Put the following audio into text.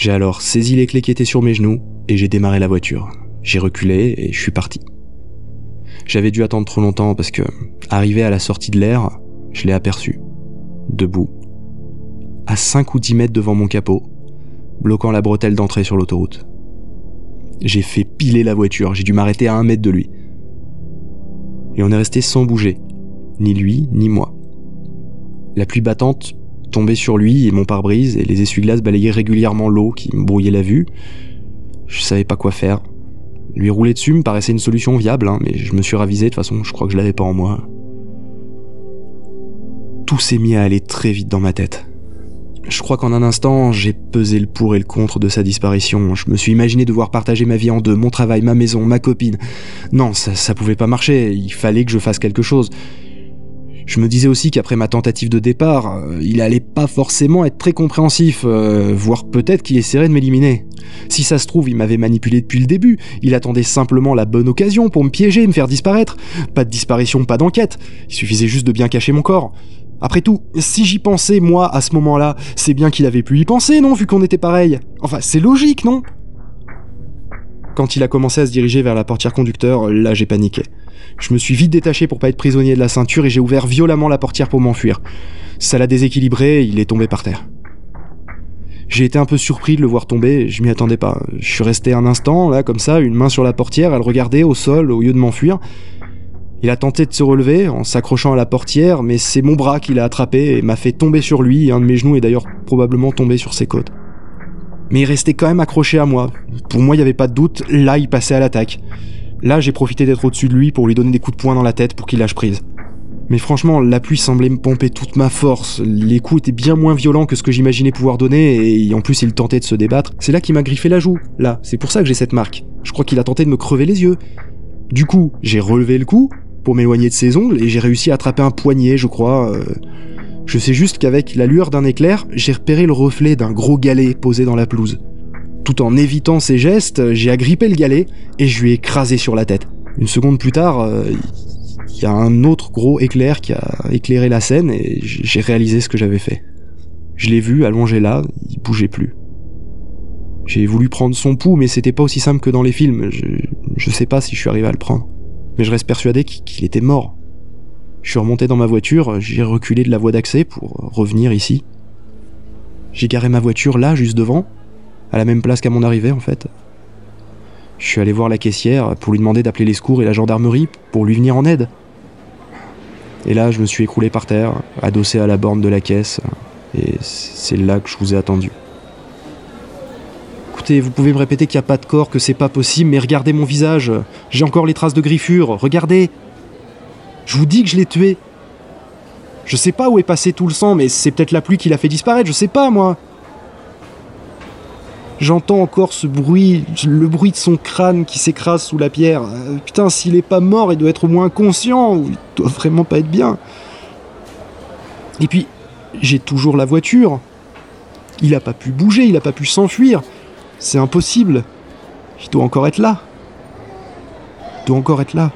J'ai alors saisi les clés qui étaient sur mes genoux et j'ai démarré la voiture. J'ai reculé et je suis parti. J'avais dû attendre trop longtemps parce que, arrivé à la sortie de l'air, je l'ai aperçu, debout, à 5 ou 10 mètres devant mon capot, bloquant la bretelle d'entrée sur l'autoroute. J'ai fait piler la voiture, j'ai dû m'arrêter à un mètre de lui. Et on est resté sans bouger, ni lui, ni moi. La pluie battante tombait sur lui et mon pare-brise, et les essuie-glaces balayaient régulièrement l'eau qui me brouillait la vue. Je savais pas quoi faire. Lui rouler dessus me paraissait une solution viable, hein, mais je me suis ravisé, de toute façon, je crois que je l'avais pas en moi. Tout s'est mis à aller très vite dans ma tête. Je crois qu'en un instant, j'ai pesé le pour et le contre de sa disparition. Je me suis imaginé devoir partager ma vie en deux, mon travail, ma maison, ma copine. Non, ça, ça pouvait pas marcher, il fallait que je fasse quelque chose. Je me disais aussi qu'après ma tentative de départ, euh, il allait pas forcément être très compréhensif, euh, voire peut-être qu'il essaierait de m'éliminer. Si ça se trouve, il m'avait manipulé depuis le début, il attendait simplement la bonne occasion pour me piéger, me faire disparaître. Pas de disparition, pas d'enquête, il suffisait juste de bien cacher mon corps. Après tout, si j'y pensais, moi, à ce moment-là, c'est bien qu'il avait pu y penser, non, vu qu'on était pareil. Enfin, c'est logique, non? Quand il a commencé à se diriger vers la portière conducteur, là j'ai paniqué. Je me suis vite détaché pour pas être prisonnier de la ceinture et j'ai ouvert violemment la portière pour m'enfuir. Ça l'a déséquilibré et il est tombé par terre. J'ai été un peu surpris de le voir tomber, je m'y attendais pas. Je suis resté un instant, là, comme ça, une main sur la portière, elle regardait au sol au lieu de m'enfuir. Il a tenté de se relever en s'accrochant à la portière, mais c'est mon bras qui l'a attrapé et m'a fait tomber sur lui, un de mes genoux est d'ailleurs probablement tombé sur ses côtes. Mais il restait quand même accroché à moi. Pour moi, il n'y avait pas de doute, là, il passait à l'attaque. Là, j'ai profité d'être au-dessus de lui pour lui donner des coups de poing dans la tête pour qu'il lâche prise. Mais franchement, la pluie semblait me pomper toute ma force. Les coups étaient bien moins violents que ce que j'imaginais pouvoir donner, et en plus il tentait de se débattre. C'est là qu'il m'a griffé la joue. Là, c'est pour ça que j'ai cette marque. Je crois qu'il a tenté de me crever les yeux. Du coup, j'ai relevé le coup, pour m'éloigner de ses ongles et j'ai réussi à attraper un poignet, je crois. Euh. Je sais juste qu'avec la lueur d'un éclair, j'ai repéré le reflet d'un gros galet posé dans la pelouse. Tout en évitant ses gestes, j'ai agrippé le galet et je lui ai écrasé sur la tête. Une seconde plus tard, euh, il y a un autre gros éclair qui a éclairé la scène et j'ai réalisé ce que j'avais fait. Je l'ai vu allongé là, il bougeait plus. J'ai voulu prendre son pouls, mais c'était pas aussi simple que dans les films. Je, je sais pas si je suis arrivé à le prendre mais je reste persuadé qu'il était mort. Je suis remonté dans ma voiture, j'ai reculé de la voie d'accès pour revenir ici. J'ai garé ma voiture là, juste devant, à la même place qu'à mon arrivée en fait. Je suis allé voir la caissière pour lui demander d'appeler les secours et la gendarmerie pour lui venir en aide. Et là, je me suis écroulé par terre, adossé à la borne de la caisse, et c'est là que je vous ai attendu vous pouvez me répéter qu'il n'y a pas de corps, que c'est pas possible, mais regardez mon visage. J'ai encore les traces de griffures. Regardez. Je vous dis que je l'ai tué. Je sais pas où est passé tout le sang, mais c'est peut-être la pluie qui l'a fait disparaître, je sais pas moi. J'entends encore ce bruit, le bruit de son crâne qui s'écrase sous la pierre. Euh, putain, s'il est pas mort, il doit être au moins conscient, il doit vraiment pas être bien. Et puis, j'ai toujours la voiture. Il a pas pu bouger, il a pas pu s'enfuir. C'est impossible. Il doit encore être là. Il doit encore être là.